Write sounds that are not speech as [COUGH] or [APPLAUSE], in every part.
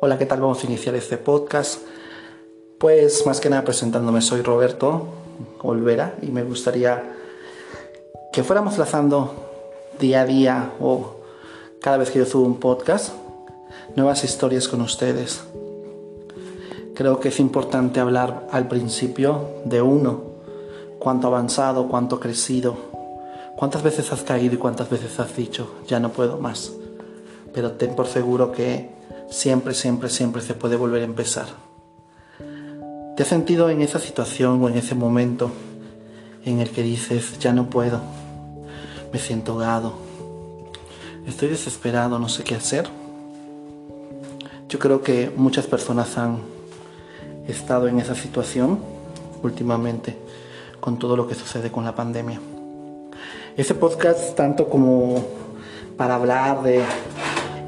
Hola, ¿qué tal? Vamos a iniciar este podcast. Pues más que nada presentándome, soy Roberto Olvera y me gustaría que fuéramos lanzando día a día o cada vez que yo subo un podcast nuevas historias con ustedes. Creo que es importante hablar al principio de uno, cuánto avanzado, cuánto crecido, cuántas veces has caído y cuántas veces has dicho, ya no puedo más. Pero ten por seguro que siempre, siempre, siempre se puede volver a empezar. ¿Te has sentido en esa situación o en ese momento en el que dices, ya no puedo, me siento ahogado, estoy desesperado, no sé qué hacer? Yo creo que muchas personas han estado en esa situación últimamente con todo lo que sucede con la pandemia. Ese podcast, tanto como para hablar de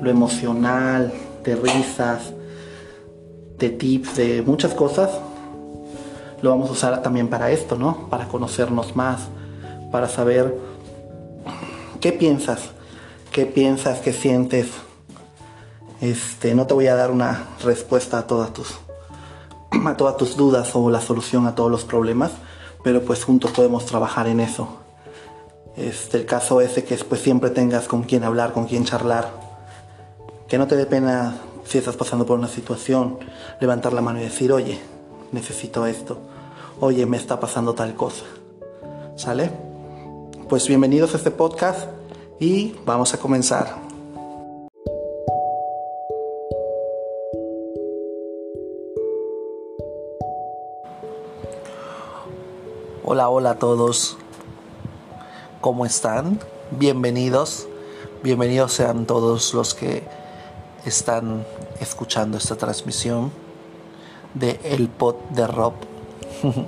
lo emocional, de risas, de tips, de muchas cosas, lo vamos a usar también para esto, ¿no? Para conocernos más, para saber qué piensas, qué piensas, qué sientes. Este, no te voy a dar una respuesta a todas tus a todas tus dudas o la solución a todos los problemas, pero pues juntos podemos trabajar en eso. Este, el caso es que pues siempre tengas con quién hablar, con quién charlar, que no te dé pena si estás pasando por una situación, levantar la mano y decir, oye, necesito esto, oye, me está pasando tal cosa. ¿Sale? Pues bienvenidos a este podcast y vamos a comenzar. Hola, hola a todos. ¿Cómo están? Bienvenidos. Bienvenidos sean todos los que están escuchando esta transmisión de El Pod de Rob. [LAUGHS]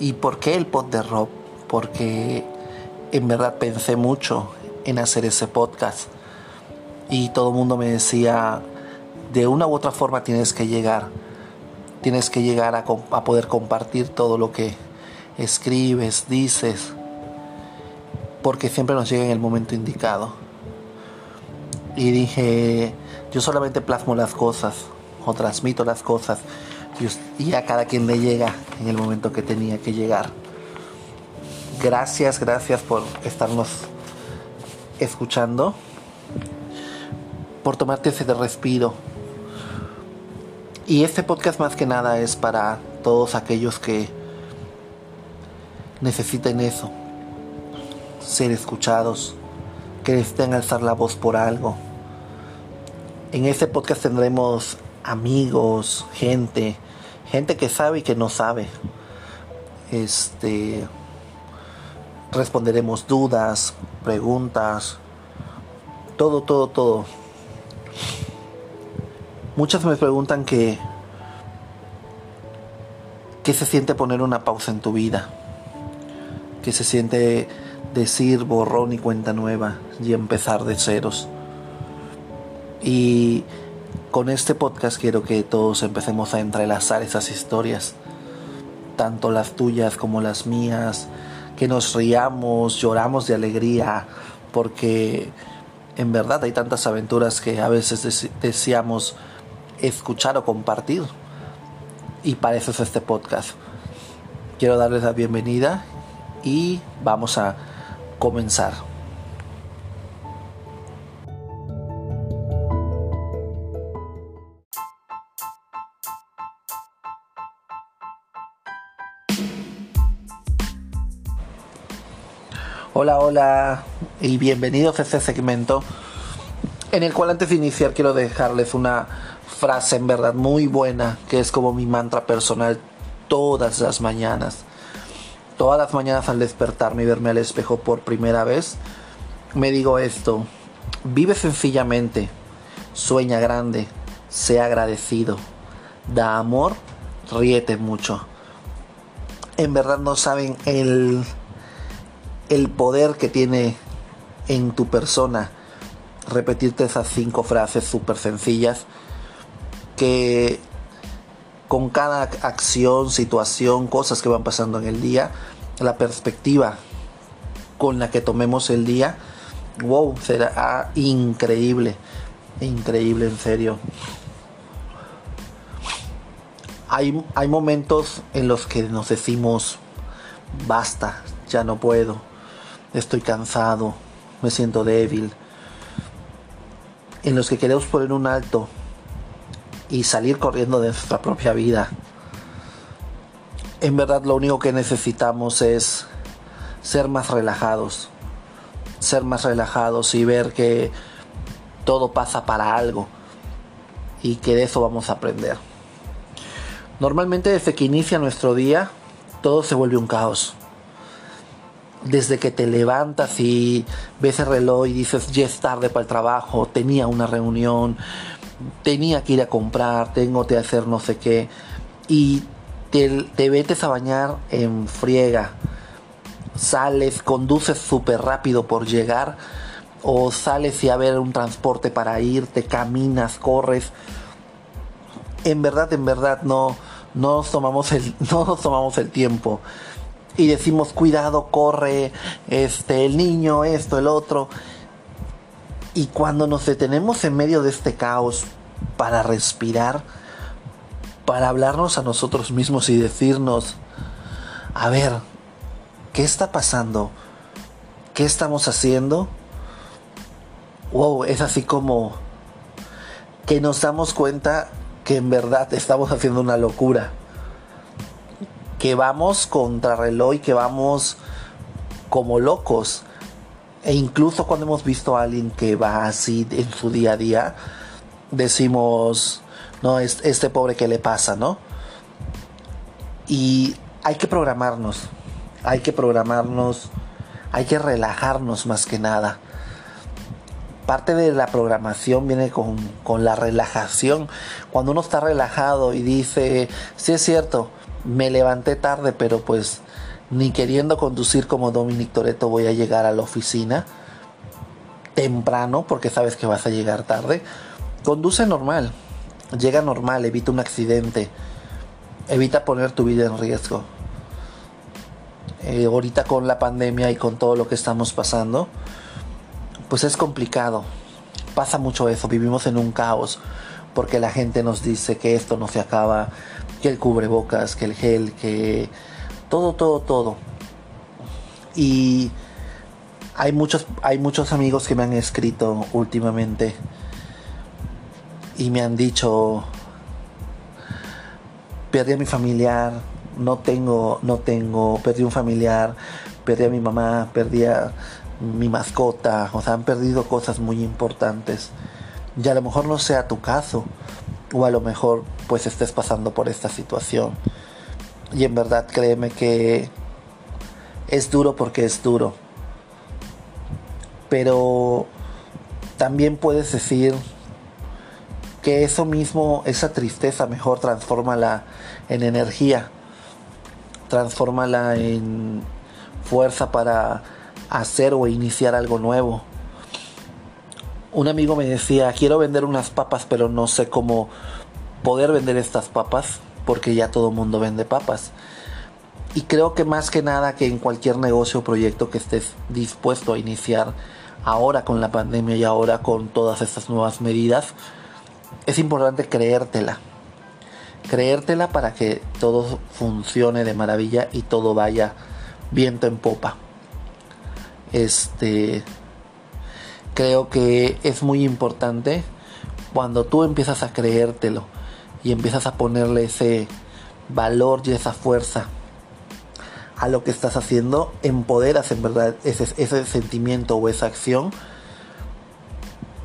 ¿Y por qué el Pod de Rob? Porque en verdad pensé mucho en hacer ese podcast y todo el mundo me decía, de una u otra forma tienes que llegar, tienes que llegar a, a poder compartir todo lo que escribes, dices, porque siempre nos llega en el momento indicado y dije, yo solamente plasmo las cosas o transmito las cosas y a cada quien le llega en el momento que tenía que llegar. Gracias, gracias por estarnos escuchando, por tomarte ese respiro. Y este podcast más que nada es para todos aquellos que necesiten eso, ser escuchados, que necesiten alzar la voz por algo. En este podcast tendremos amigos, gente, gente que sabe y que no sabe. Este responderemos dudas, preguntas, todo, todo, todo. Muchas me preguntan que qué se siente poner una pausa en tu vida, qué se siente decir borrón y cuenta nueva y empezar de ceros. Y con este podcast quiero que todos empecemos a entrelazar esas historias, tanto las tuyas como las mías, que nos riamos, lloramos de alegría, porque en verdad hay tantas aventuras que a veces deseamos escuchar o compartir. Y para eso es este podcast. Quiero darles la bienvenida y vamos a comenzar. Hola, hola y bienvenidos a este segmento en el cual antes de iniciar quiero dejarles una frase en verdad muy buena que es como mi mantra personal todas las mañanas Todas las mañanas al despertarme y verme al espejo por primera vez, me digo esto, vive sencillamente, sueña grande, sea agradecido, da amor, ríete mucho. En verdad no saben el, el poder que tiene en tu persona repetirte esas cinco frases súper sencillas que con cada acción, situación, cosas que van pasando en el día, la perspectiva con la que tomemos el día, wow, será increíble, increíble en serio. Hay, hay momentos en los que nos decimos, basta, ya no puedo, estoy cansado, me siento débil, en los que queremos poner un alto y salir corriendo de nuestra propia vida. En verdad lo único que necesitamos es ser más relajados, ser más relajados y ver que todo pasa para algo y que de eso vamos a aprender. Normalmente desde que inicia nuestro día, todo se vuelve un caos. Desde que te levantas y ves el reloj y dices, ya es tarde para el trabajo, tenía una reunión, tenía que ir a comprar, tengo que hacer no sé qué, y te, te metes a bañar en friega, sales, conduces súper rápido por llegar, o sales y a ver un transporte para irte, caminas, corres. En verdad, en verdad no, no nos tomamos el, [LAUGHS] no nos tomamos el tiempo y decimos cuidado, corre, este, el niño, esto, el otro. Y cuando nos detenemos en medio de este caos para respirar, para hablarnos a nosotros mismos y decirnos, a ver, ¿qué está pasando? ¿Qué estamos haciendo? Wow, es así como que nos damos cuenta que en verdad estamos haciendo una locura. Que vamos contra reloj que vamos como locos. E incluso cuando hemos visto a alguien que va así en su día a día, decimos, no, es este pobre que le pasa, ¿no? Y hay que programarnos, hay que programarnos, hay que relajarnos más que nada parte de la programación viene con, la relajación. Cuando uno está relajado y dice, sí es cierto, me levanté tarde, pero pues ni queriendo conducir como Dominic Toreto voy a llegar a la oficina temprano porque sabes que vas a llegar tarde. Conduce normal, llega normal, evita un accidente, evita poner tu vida en riesgo. Eh, ahorita con la pandemia y con todo lo que estamos pasando, pues es complicado. Pasa mucho eso, vivimos en un caos porque la gente nos dice que esto no se acaba, que el cubrebocas, que el gel, que todo, todo, todo. Y hay muchos, hay muchos amigos que me han escrito últimamente y me han dicho, perdí a mi familiar, no tengo, no tengo, perdí un familiar, perdí a mi mamá, perdí a mi mascota, o sea, han perdido cosas muy importantes. Y a lo mejor no sea tu caso, o a lo mejor pues estés pasando por esta situación. Y en verdad créeme que es duro porque es duro. Pero también puedes decir que eso mismo, esa tristeza, mejor transfórmala en energía, transfórmala en fuerza para hacer o iniciar algo nuevo. Un amigo me decía, quiero vender unas papas, pero no sé cómo poder vender estas papas, porque ya todo el mundo vende papas. Y creo que más que nada que en cualquier negocio o proyecto que estés dispuesto a iniciar ahora con la pandemia y ahora con todas estas nuevas medidas, es importante creértela. Creértela para que todo funcione de maravilla y todo vaya viento en popa. Este creo que es muy importante cuando tú empiezas a creértelo y empiezas a ponerle ese valor y esa fuerza a lo que estás haciendo, empoderas en verdad ese, ese sentimiento o esa acción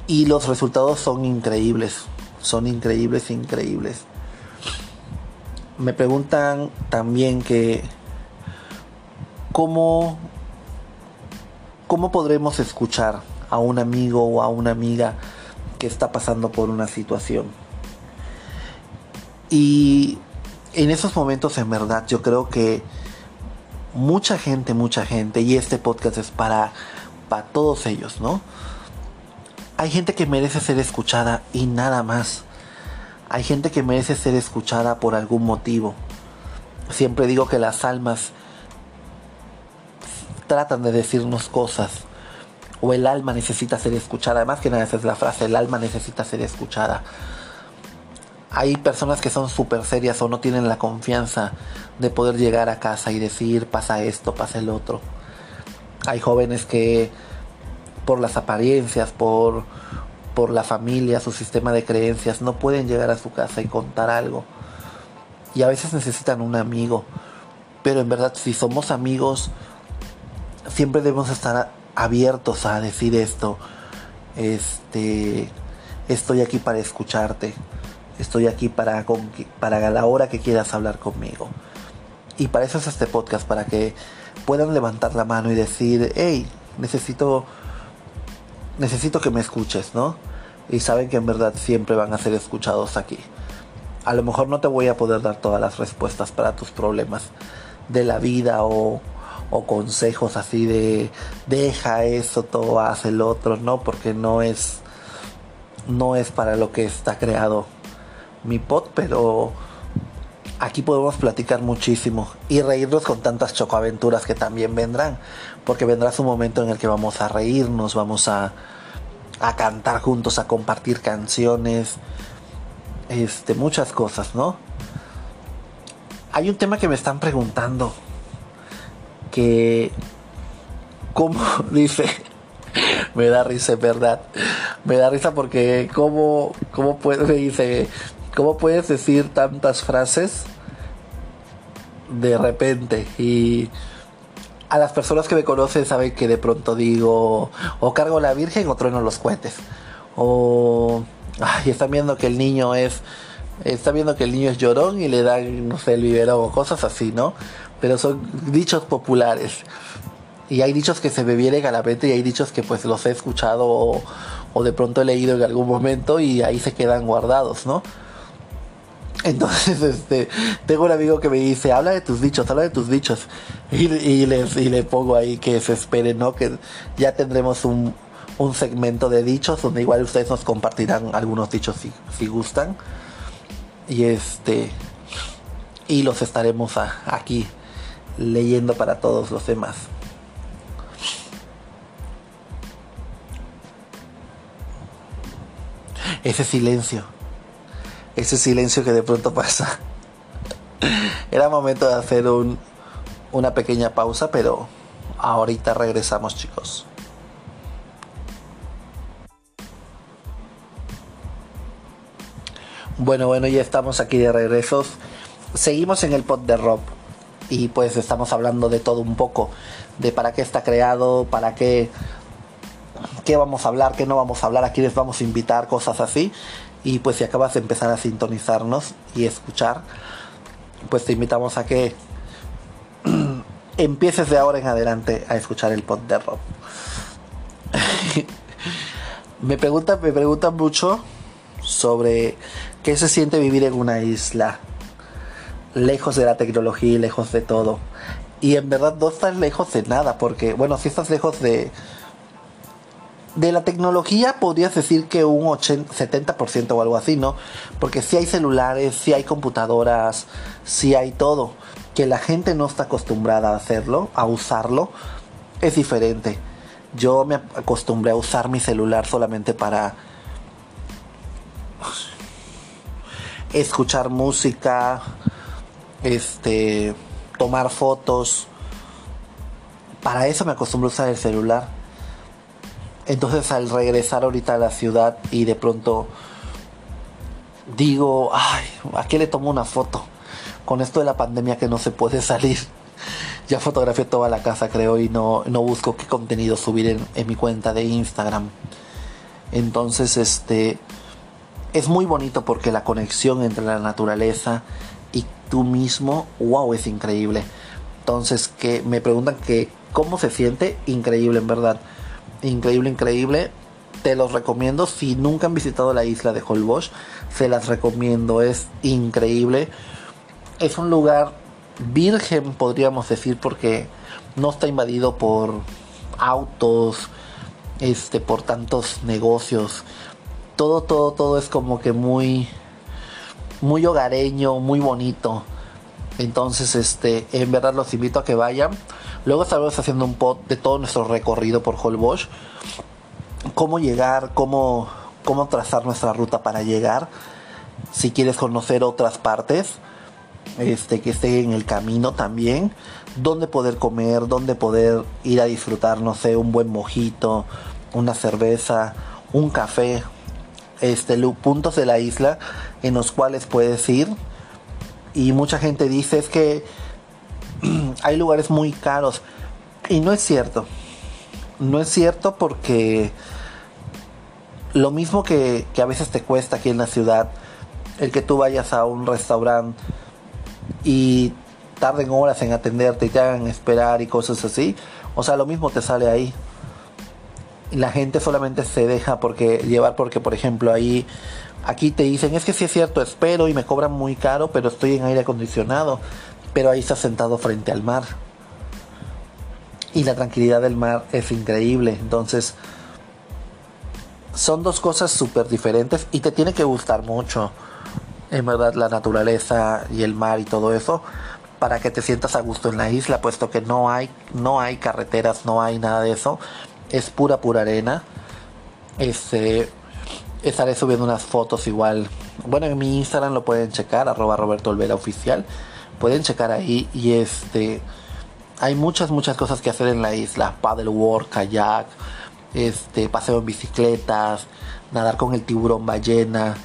y los resultados son increíbles, son increíbles, increíbles. Me preguntan también que cómo ¿cómo podremos escuchar a un amigo o a una amiga que está pasando por una situación? Y en esos momentos, en verdad, yo creo que mucha gente, mucha gente, y este podcast es para, para todos ellos, ¿no? Hay gente que merece ser escuchada y nada más. Hay gente que merece ser escuchada por algún motivo. Siempre digo que las almas tratan de decirnos cosas. O el alma necesita ser escuchada. Además que nada, esa es la frase, el alma necesita ser escuchada. Hay personas que son súper serias o no tienen la confianza de poder llegar a casa y decir pasa esto, pasa el otro. Hay jóvenes que por las apariencias, por, por la familia, su sistema de creencias, no pueden llegar a su casa y contar algo. Y a veces necesitan un amigo. Pero en verdad, si somos amigos, siempre debemos estar abiertos a decir esto. Este, estoy aquí para escucharte. Estoy aquí para, para la hora que quieras hablar conmigo. Y para eso es este podcast, para que puedan levantar la mano y decir, hey, necesito, necesito que me escuches, ¿no? Y saben que en verdad siempre van a ser escuchados aquí. A lo mejor no te voy a poder dar todas las respuestas para tus problemas de la vida o, o consejos así de deja eso, todo haz el otro, no, porque no es no es para lo que está creado mi pod, pero aquí podemos platicar muchísimo y reírnos con tantas chocoaventuras que también vendrán, porque vendrá su momento en el que vamos a reírnos, vamos a, a cantar juntos, a compartir canciones, este, muchas cosas, ¿no? Hay un tema que me están preguntando, que, ¿cómo [LAUGHS] dice? me da risa, es verdad. Me da risa porque cómo, cómo puede, dice, ¿Cómo puedes decir tantas frases de repente? Y a las personas que me conocen saben que de pronto digo, o cargo la Virgen o trueno los cohetes. O ay, están viendo que el niño es, están viendo que el niño es llorón y le dan, no sé, el biberón o cosas así, ¿no? Pero son dichos populares. Y hay dichos que se me vienen a la mente y hay dichos que pues los he escuchado o, o de pronto he leído en algún momento y ahí se quedan guardados, ¿no? Entonces, este, tengo un amigo que me dice, habla de tus dichos, habla de tus dichos. Y, les, le pongo ahí que se esperen, ¿no? Que ya tendremos un, segmento de dichos donde igual ustedes nos compartirán algunos dichos si, gustan. Y este, y los estaremos aquí leyendo para todos los demás. Ese silencio ese silencio que de pronto pasa. Era momento de hacer un, una pequeña pausa, pero ahorita regresamos chicos. Bueno, bueno, ya estamos aquí de regresos. Seguimos en el pod de Rob y pues estamos hablando de todo un poco, de para qué está creado, para qué, qué vamos a hablar, qué no vamos a hablar, a quiénes vamos a invitar, cosas así. Y pues si acabas de empezar a sintonizarnos y escuchar, pues te invitamos a que [CLEARS THROAT] empieces de ahora en adelante a escuchar el pod de rock. [LAUGHS] me preguntan, me mucho sobre qué se siente vivir en una isla, lejos de la tecnología y lejos de todo. Y en verdad no estás lejos de nada, porque bueno, si estás lejos de, de la tecnología podrías decir que un 80, 70% o algo así, ¿no? Porque si hay celulares, si hay computadoras, si hay todo. Que la gente no está acostumbrada a hacerlo, a usarlo, es diferente. Yo me acostumbré a usar mi celular solamente para escuchar música, este, tomar fotos. Para eso me acostumbré a usar el celular entonces al regresar ahorita a la ciudad y de pronto digo, ay, ¿a qué le tomo una foto? Con esto de la pandemia que no se puede [LAUGHS] salir. Ya fotografié toda la casa creo y no, no busco qué contenido subir en, en mi cuenta de Instagram. Entonces este es muy bonito porque la conexión entre la naturaleza y tú mismo, wow, es increíble. Entonces que me preguntan que cómo se siente, increíble en verdad increíble, increíble. Te los recomiendo. Si nunca han visitado la isla de Holbox, se las recomiendo. Es increíble. Es un lugar virgen, podríamos decir, porque no está invadido por autos, este, por tantos negocios. Todo, todo, todo es como que muy, muy hogareño, muy bonito. Entonces, este, en verdad los invito a que vayan. Luego estaremos haciendo un pod de todo nuestro recorrido por Holbox. Cómo llegar, cómo, cómo trazar nuestra ruta para llegar. si quieres conocer otras partes, este, que esté en el camino también, dónde poder comer, dónde poder ir a disfrutar, no sé, un buen mojito, una cerveza, un café, este, puntos de la isla en los cuales puedes ir. Y mucha gente dice es que hay lugares muy caros. Y no es cierto. No es cierto porque lo mismo que, que a veces te cuesta aquí en la ciudad, el que tú vayas a un restaurante y tarden horas en atenderte y te hagan esperar y cosas así. O sea, lo mismo te sale ahí. La gente solamente se deja porque llevar porque por ejemplo ahí aquí te dicen, es que sí es cierto, espero y me cobran muy caro, pero estoy en aire acondicionado, pero ahí está sentado frente al mar. Y la tranquilidad del mar es increíble, entonces son dos cosas súper diferentes y te tiene que gustar mucho en verdad la naturaleza y el mar y todo eso para que te sientas a gusto en la isla puesto que no hay no hay carreteras no hay nada de eso. Es pura pura arena. Este estaré subiendo unas fotos igual. Bueno en mi Instagram lo pueden checar arroba Roberto oficial pueden checar ahí y este hay muchas muchas cosas que hacer en la isla paddleboard kayak este paseo en bicicletas nadar con el tiburón ballena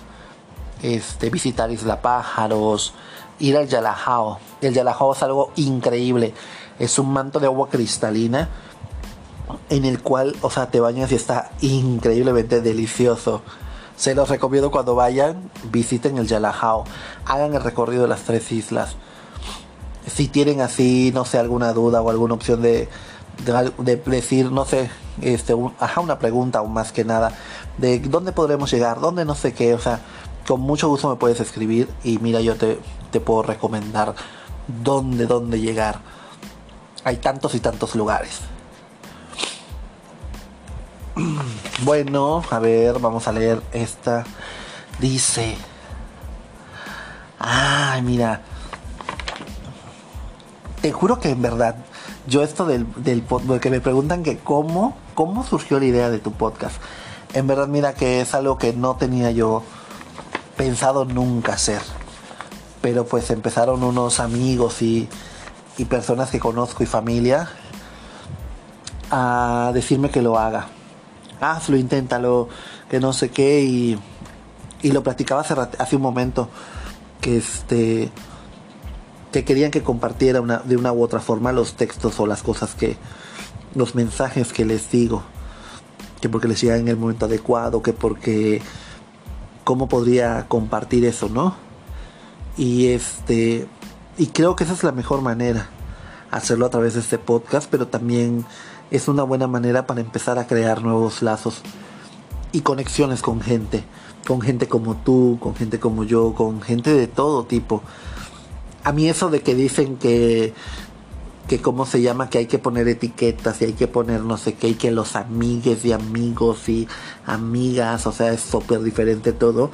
este, visitar Isla Pájaros, ir al Yalajao. El Yalajao es algo increíble. Es un manto de agua cristalina en el cual, o sea, te bañas y está increíblemente delicioso. Se los recomiendo cuando vayan, visiten el Yalajao, hagan el recorrido de las tres islas. Si tienen así, no sé, alguna duda o alguna opción de, de, decir, no sé, este, una pregunta o más que nada, de dónde podremos llegar, dónde no sé qué, o sea, con mucho gusto me puedes escribir y mira, yo te, te puedo recomendar dónde, dónde llegar. Hay tantos y tantos lugares. [CLEARS THROAT] Bueno, a ver, vamos a leer esta. Dice. Ay, mira. Te juro que en verdad, yo esto del, podcast, que me preguntan que cómo, cómo surgió la idea de tu podcast. En verdad, mira que es algo que no tenía yo pensado nunca hacer. Pero pues empezaron unos amigos y, y personas que conozco y familia a decirme que lo haga. Hazlo, inténtalo, que no sé qué. Y, y lo platicaba hace, hace un momento que este que querían que compartiera de una u otra forma los textos o las cosas que los mensajes que les digo que porque les llega en el momento adecuado que porque cómo podría compartir eso, ¿no? Y este y creo que esa es la mejor manera hacerlo a través de este podcast, pero también es una buena manera para empezar a crear nuevos lazos y conexiones con gente, con gente como tú, con gente como yo, con gente de todo tipo. A mí eso de que dicen que que cómo se llama, que hay que poner etiquetas y hay que poner no sé qué, y que los amigues y amigos y amigas, o sea, es súper diferente todo.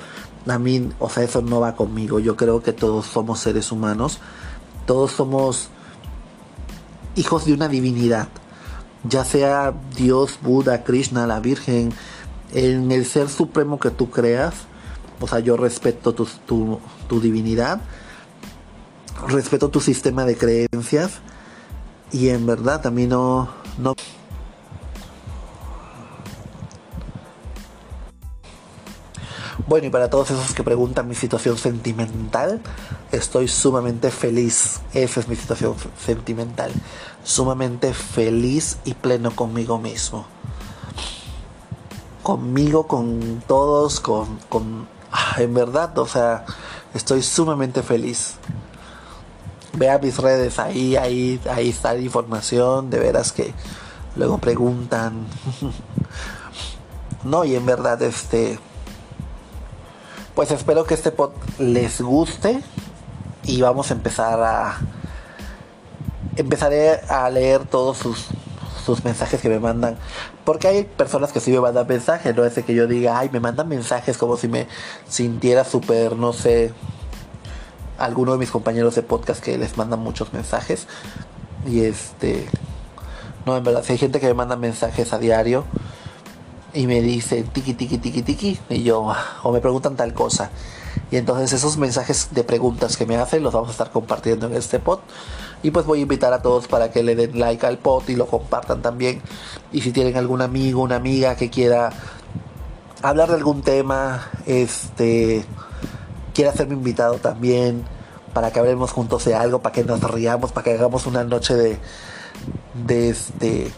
A mí, o sea, eso no va conmigo. Yo creo que todos somos seres humanos, todos somos hijos de una divinidad, ya sea Dios, Buda, Krishna, la Virgen, en el ser supremo que tú creas. O sea, yo respeto tu, tu, tu divinidad, respeto tu sistema de creencias y en verdad a mí no, no Bueno, y para todos esos que preguntan mi situación sentimental, estoy sumamente feliz. Esa es mi situación sentimental. Sumamente feliz y pleno conmigo mismo. Conmigo, con todos, con... con ah, en verdad, o sea, estoy sumamente feliz vea mis redes, ahí, ahí, ahí está la información, de veras que luego preguntan. [LAUGHS] no, y en verdad, este, pues espero que este pod les guste y vamos a empezar a, empezaré a leer todos sus, sus mensajes que me mandan. Porque hay personas que sí me mandan mensajes, no es que yo diga, ay, me mandan mensajes como si me sintiera súper, no sé, alguno de mis compañeros de podcast que les mandan muchos mensajes. Y este. No, en verdad, si hay gente que me manda mensajes a diario y me dice tiki tiki tiki tiki, y yo, o me preguntan tal cosa. Y entonces esos mensajes de preguntas que me hacen los vamos a estar compartiendo en este pod. Y pues voy a invitar a todos para que le den like al pod y lo compartan también. Y si tienen algún amigo, una amiga que quiera hablar de algún tema, este quiere hacerme invitado también para que hablemos juntos de algo, para que nos riamos, para que hagamos una noche de de este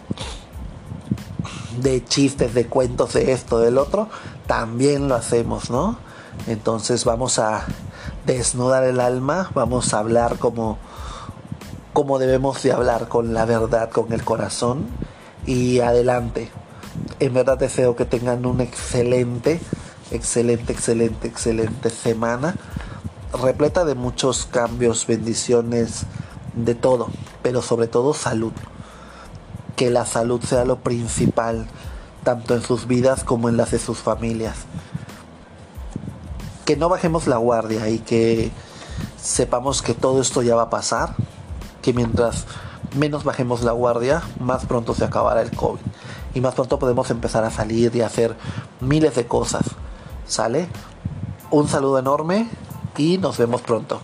de chistes, de cuentos, de esto, del otro, también lo hacemos, ¿no? Entonces vamos a desnudar el alma, vamos a hablar como, como debemos de hablar, con la verdad, con el corazón y adelante. En verdad deseo que tengan una excelente, excelente, excelente, excelente semana, repleta de muchos cambios, bendiciones, de todo, pero sobre todo salud. Que la salud sea lo principal, tanto en sus vidas como en las de sus familias que no bajemos la guardia y que sepamos que todo esto ya va a pasar, que mientras menos bajemos la guardia, más pronto se acabará el COVID. Y más pronto podemos empezar a salir y hacer miles de cosas. ¿Sale? Un saludo enorme y nos vemos pronto.